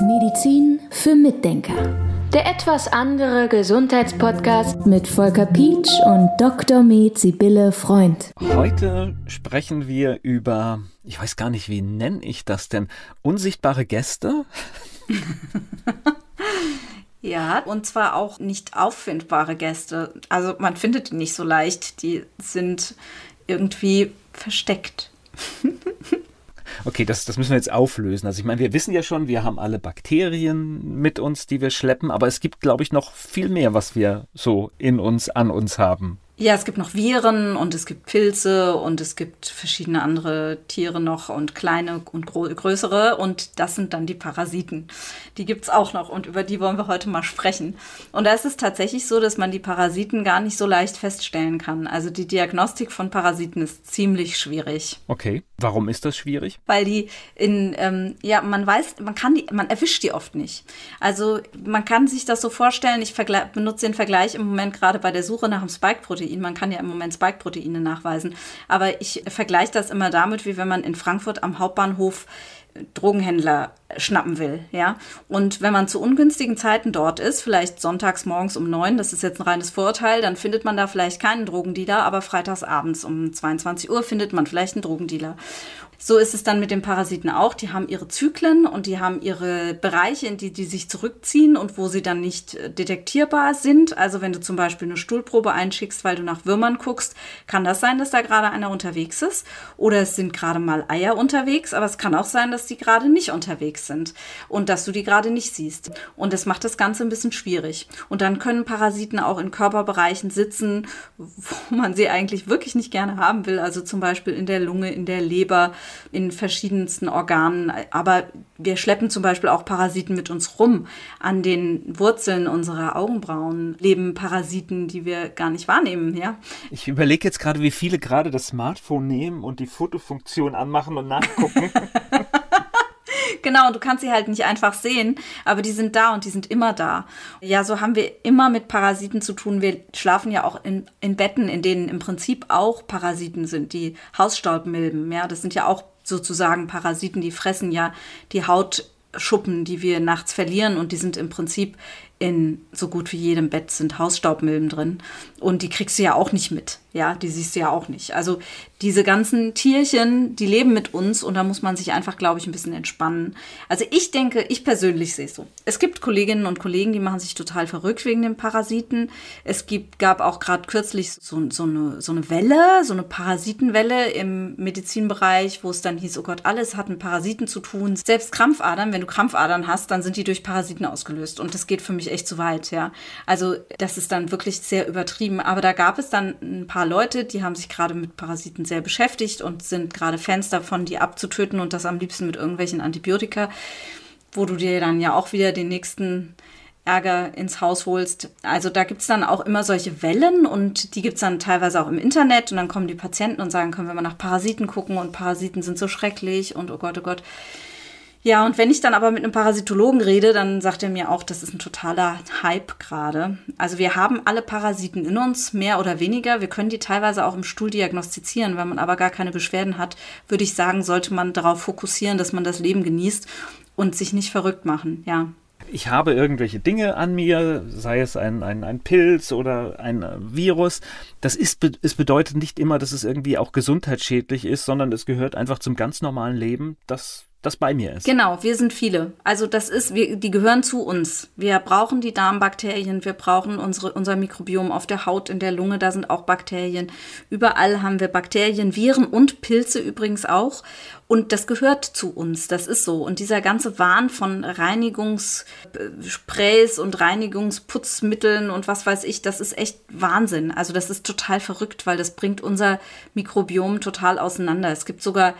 Medizin für Mitdenker. Der etwas andere Gesundheitspodcast mit Volker Pietsch und Dr. Med Sibylle Freund. Heute sprechen wir über, ich weiß gar nicht, wie nenne ich das denn, unsichtbare Gäste? Ja, und zwar auch nicht auffindbare Gäste. Also man findet die nicht so leicht. Die sind irgendwie versteckt. Okay, das, das müssen wir jetzt auflösen. Also ich meine, wir wissen ja schon, wir haben alle Bakterien mit uns, die wir schleppen, aber es gibt, glaube ich, noch viel mehr, was wir so in uns, an uns haben. Ja, es gibt noch Viren und es gibt Pilze und es gibt verschiedene andere Tiere noch und kleine und größere und das sind dann die Parasiten. Die gibt's auch noch und über die wollen wir heute mal sprechen. Und da ist es tatsächlich so, dass man die Parasiten gar nicht so leicht feststellen kann. Also die Diagnostik von Parasiten ist ziemlich schwierig. Okay, warum ist das schwierig? Weil die in, ähm, ja, man weiß, man kann die, man erwischt die oft nicht. Also man kann sich das so vorstellen, ich benutze den Vergleich im Moment gerade bei der Suche nach dem Spike-Protein Spike-Protein. Man kann ja im Moment Spike-Proteine nachweisen. Aber ich vergleiche das immer damit, wie wenn man in Frankfurt am Hauptbahnhof Drogenhändler schnappen will, ja. Und wenn man zu ungünstigen Zeiten dort ist, vielleicht sonntags morgens um neun, das ist jetzt ein reines Vorurteil, dann findet man da vielleicht keinen Drogendealer, aber freitags abends um 22 Uhr findet man vielleicht einen Drogendealer. So ist es dann mit den Parasiten auch. Die haben ihre Zyklen und die haben ihre Bereiche, in die die sich zurückziehen und wo sie dann nicht äh, detektierbar sind. Also wenn du zum Beispiel eine Stuhlprobe einschickst, weil du nach Würmern guckst, kann das sein, dass da gerade einer unterwegs ist. Oder es sind gerade mal Eier unterwegs, aber es kann auch sein, dass die gerade nicht unterwegs sind und dass du die gerade nicht siehst. Und das macht das Ganze ein bisschen schwierig. Und dann können Parasiten auch in Körperbereichen sitzen, wo man sie eigentlich wirklich nicht gerne haben will. Also zum Beispiel in der Lunge, in der Leber in verschiedensten Organen. Aber wir schleppen zum Beispiel auch Parasiten mit uns rum. An den Wurzeln unserer Augenbrauen leben Parasiten, die wir gar nicht wahrnehmen. Ja? Ich überlege jetzt gerade, wie viele gerade das Smartphone nehmen und die Fotofunktion anmachen und nachgucken. Genau, du kannst sie halt nicht einfach sehen, aber die sind da und die sind immer da. Ja, so haben wir immer mit Parasiten zu tun. Wir schlafen ja auch in, in Betten, in denen im Prinzip auch Parasiten sind, die Hausstaubmilben. Ja, das sind ja auch sozusagen Parasiten, die fressen ja die Hautschuppen, die wir nachts verlieren und die sind im Prinzip in so gut wie jedem Bett sind Hausstaubmilben drin und die kriegst du ja auch nicht mit. Ja, die siehst du ja auch nicht. Also diese ganzen Tierchen, die leben mit uns und da muss man sich einfach, glaube ich, ein bisschen entspannen. Also ich denke, ich persönlich sehe es so. Es gibt Kolleginnen und Kollegen, die machen sich total verrückt wegen den Parasiten. Es gibt, gab auch gerade kürzlich so, so, eine, so eine Welle, so eine Parasitenwelle im Medizinbereich, wo es dann hieß, oh Gott, alles hat mit Parasiten zu tun. Selbst Krampfadern, wenn du Krampfadern hast, dann sind die durch Parasiten ausgelöst. Und das geht für mich echt zu weit, ja. Also das ist dann wirklich sehr übertrieben. Aber da gab es dann ein paar Leute, die haben sich gerade mit Parasiten sehr beschäftigt und sind gerade Fans davon, die abzutöten und das am liebsten mit irgendwelchen Antibiotika, wo du dir dann ja auch wieder den nächsten Ärger ins Haus holst. Also da gibt es dann auch immer solche Wellen und die gibt es dann teilweise auch im Internet und dann kommen die Patienten und sagen, können wir mal nach Parasiten gucken und Parasiten sind so schrecklich und oh Gott, oh Gott. Ja, und wenn ich dann aber mit einem Parasitologen rede, dann sagt er mir auch, das ist ein totaler Hype gerade. Also wir haben alle Parasiten in uns, mehr oder weniger. Wir können die teilweise auch im Stuhl diagnostizieren. Wenn man aber gar keine Beschwerden hat, würde ich sagen, sollte man darauf fokussieren, dass man das Leben genießt und sich nicht verrückt machen, ja. Ich habe irgendwelche Dinge an mir, sei es ein, ein, ein Pilz oder ein Virus. Das ist, es bedeutet nicht immer, dass es irgendwie auch gesundheitsschädlich ist, sondern es gehört einfach zum ganz normalen Leben, dass das bei mir ist. Genau, wir sind viele. Also das ist, wir, die gehören zu uns. Wir brauchen die Darmbakterien, wir brauchen unsere, unser Mikrobiom auf der Haut, in der Lunge, da sind auch Bakterien. Überall haben wir Bakterien, Viren und Pilze übrigens auch. Und das gehört zu uns, das ist so. Und dieser ganze Wahn von Reinigungssprays und Reinigungsputzmitteln und was weiß ich, das ist echt Wahnsinn. Also das ist total verrückt, weil das bringt unser Mikrobiom total auseinander. Es gibt sogar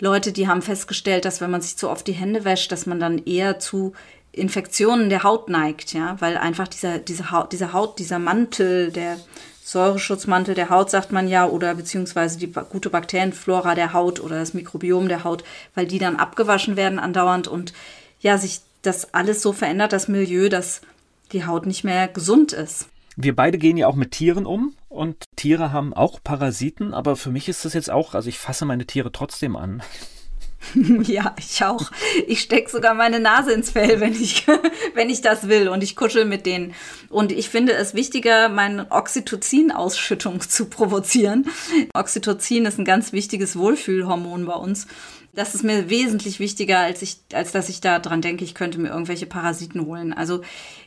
Leute, die haben festgestellt, dass wenn man sich zu oft die Hände wäscht, dass man dann eher zu Infektionen der Haut neigt, ja, weil einfach dieser, diese Haut, dieser Haut, dieser Mantel, der Säureschutzmantel der Haut, sagt man ja, oder beziehungsweise die gute Bakterienflora der Haut oder das Mikrobiom der Haut, weil die dann abgewaschen werden andauernd und ja, sich das alles so verändert, das Milieu, dass die Haut nicht mehr gesund ist. Wir beide gehen ja auch mit Tieren um und Tiere haben auch Parasiten, aber für mich ist das jetzt auch, also ich fasse meine Tiere trotzdem an. ja, ich auch. Ich stecke sogar meine Nase ins Fell, wenn ich, wenn ich das will und ich kuschel mit denen. Und ich finde es wichtiger, meine Oxytocin-Ausschüttung zu provozieren. Oxytocin ist ein ganz wichtiges Wohlfühlhormon bei uns. Das ist mir wesentlich wichtiger, als ich, als dass ich da dran denke, ich könnte mir irgendwelche Parasiten holen. Also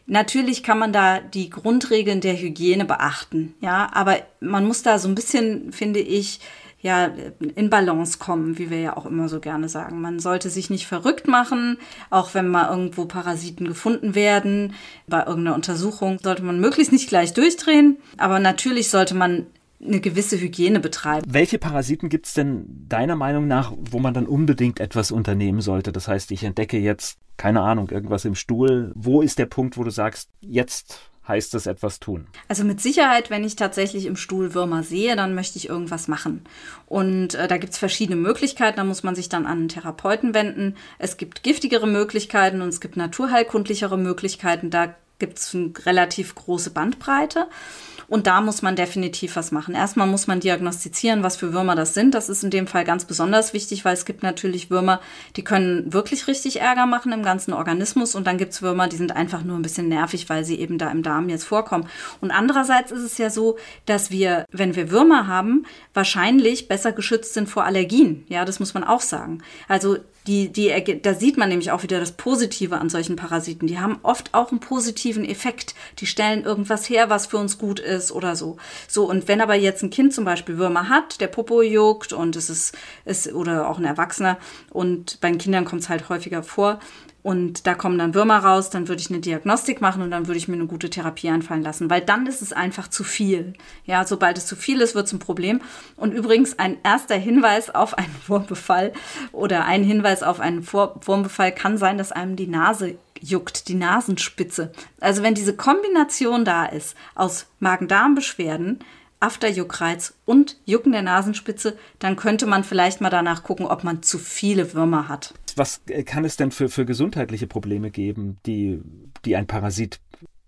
natürlich kann man da die Grundregeln der Hygiene beachten, ja, aber man muss da so ein bisschen, finde ich, ja, in Balance kommen, wie wir ja auch immer so gerne sagen. Man sollte sich nicht verrückt machen, auch wenn mal irgendwo Parasiten gefunden werden. Bei irgendeiner Untersuchung sollte man möglichst nicht gleich durchdrehen, aber natürlich sollte man eine gewisse Hygiene betreiben. Welche Parasiten gibt es denn deiner Meinung nach, wo man dann unbedingt etwas unternehmen sollte? Das heißt, ich entdecke jetzt, keine Ahnung, irgendwas im Stuhl. Wo ist der Punkt, wo du sagst, jetzt heißt es etwas tun? Also mit Sicherheit, wenn ich tatsächlich im Stuhl Würmer sehe, dann möchte ich irgendwas machen. Und äh, da gibt es verschiedene Möglichkeiten, da muss man sich dann an einen Therapeuten wenden. Es gibt giftigere Möglichkeiten und es gibt naturheilkundlichere Möglichkeiten. Da gibt es eine relativ große Bandbreite. Und da muss man definitiv was machen. Erstmal muss man diagnostizieren, was für Würmer das sind. Das ist in dem Fall ganz besonders wichtig, weil es gibt natürlich Würmer, die können wirklich richtig Ärger machen im ganzen Organismus. Und dann gibt es Würmer, die sind einfach nur ein bisschen nervig, weil sie eben da im Darm jetzt vorkommen. Und andererseits ist es ja so, dass wir, wenn wir Würmer haben, wahrscheinlich besser geschützt sind vor Allergien. Ja, das muss man auch sagen. Also die, die, da sieht man nämlich auch wieder das Positive an solchen Parasiten. Die haben oft auch einen positiven Effekt. Die stellen irgendwas her, was für uns gut ist oder so. So, und wenn aber jetzt ein Kind zum Beispiel Würmer hat, der Popo juckt und es ist, ist oder auch ein Erwachsener und bei den Kindern kommt es halt häufiger vor, und da kommen dann Würmer raus, dann würde ich eine Diagnostik machen und dann würde ich mir eine gute Therapie einfallen lassen, weil dann ist es einfach zu viel. Ja, sobald es zu viel ist, wird es ein Problem. Und übrigens ein erster Hinweis auf einen Wurmbefall oder ein Hinweis auf einen Wurmbefall kann sein, dass einem die Nase juckt, die Nasenspitze. Also wenn diese Kombination da ist aus Magen-Darm-Beschwerden, Afterjuckreiz und Jucken der Nasenspitze, dann könnte man vielleicht mal danach gucken, ob man zu viele Würmer hat was kann es denn für, für gesundheitliche Probleme geben, die, die ein Parasit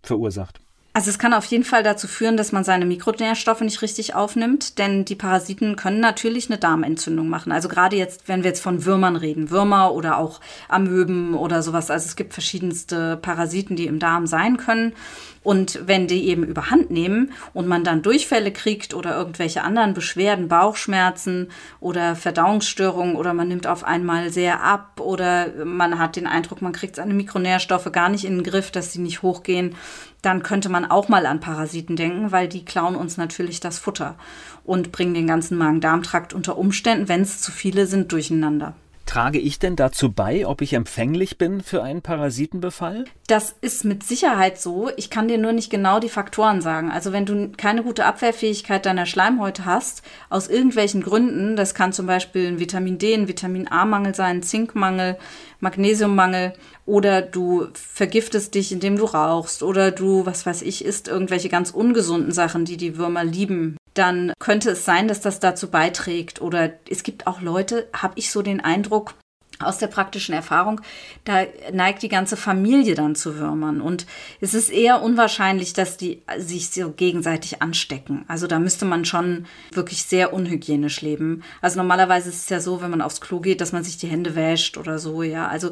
verursacht? Also es kann auf jeden Fall dazu führen, dass man seine Mikronährstoffe nicht richtig aufnimmt, denn die Parasiten können natürlich eine Darmentzündung machen. Also gerade jetzt, wenn wir jetzt von Würmern reden, Würmer oder auch Amöben oder sowas. Also es gibt verschiedenste Parasiten, die im Darm sein können. Und wenn die eben überhand nehmen und man dann Durchfälle kriegt oder irgendwelche anderen Beschwerden, Bauchschmerzen oder Verdauungsstörungen oder man nimmt auf einmal sehr ab oder man hat den Eindruck, man kriegt seine Mikronährstoffe gar nicht in den Griff, dass sie nicht hochgehen, dann könnte man auch mal an Parasiten denken, weil die klauen uns natürlich das Futter und bringen den ganzen Magen-Darm-Trakt unter Umständen, wenn es zu viele sind, durcheinander. Trage ich denn dazu bei, ob ich empfänglich bin für einen Parasitenbefall? Das ist mit Sicherheit so. Ich kann dir nur nicht genau die Faktoren sagen. Also wenn du keine gute Abwehrfähigkeit deiner Schleimhäute hast, aus irgendwelchen Gründen, das kann zum Beispiel ein Vitamin D, ein Vitamin A-Mangel sein, ein Zinkmangel, Magnesiummangel oder du vergiftest dich, indem du rauchst oder du, was weiß ich, isst irgendwelche ganz ungesunden Sachen, die die Würmer lieben, dann könnte es sein, dass das dazu beiträgt. Oder es gibt auch Leute, habe ich so den Eindruck, aus der praktischen Erfahrung, da neigt die ganze Familie dann zu Würmern. Und es ist eher unwahrscheinlich, dass die sich so gegenseitig anstecken. Also da müsste man schon wirklich sehr unhygienisch leben. Also normalerweise ist es ja so, wenn man aufs Klo geht, dass man sich die Hände wäscht oder so, ja. Also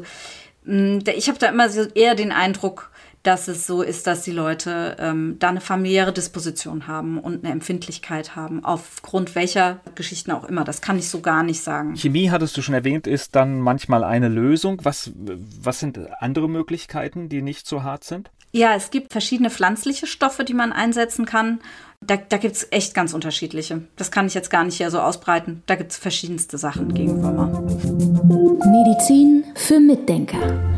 mm, ich habe da immer so eher den Eindruck, dass es so ist, dass die Leute ähm, da eine familiäre Disposition haben und eine Empfindlichkeit haben, aufgrund welcher Geschichten auch immer. Das kann ich so gar nicht sagen. Chemie, hattest du schon erwähnt, ist dann manchmal eine Lösung. Was, was sind andere Möglichkeiten, die nicht so hart sind? Ja, es gibt verschiedene pflanzliche Stoffe, die man einsetzen kann. Da, da gibt es echt ganz unterschiedliche. Das kann ich jetzt gar nicht hier so ausbreiten. Da gibt es verschiedenste Sachen gegen Würmer. Medizin für Mitdenker.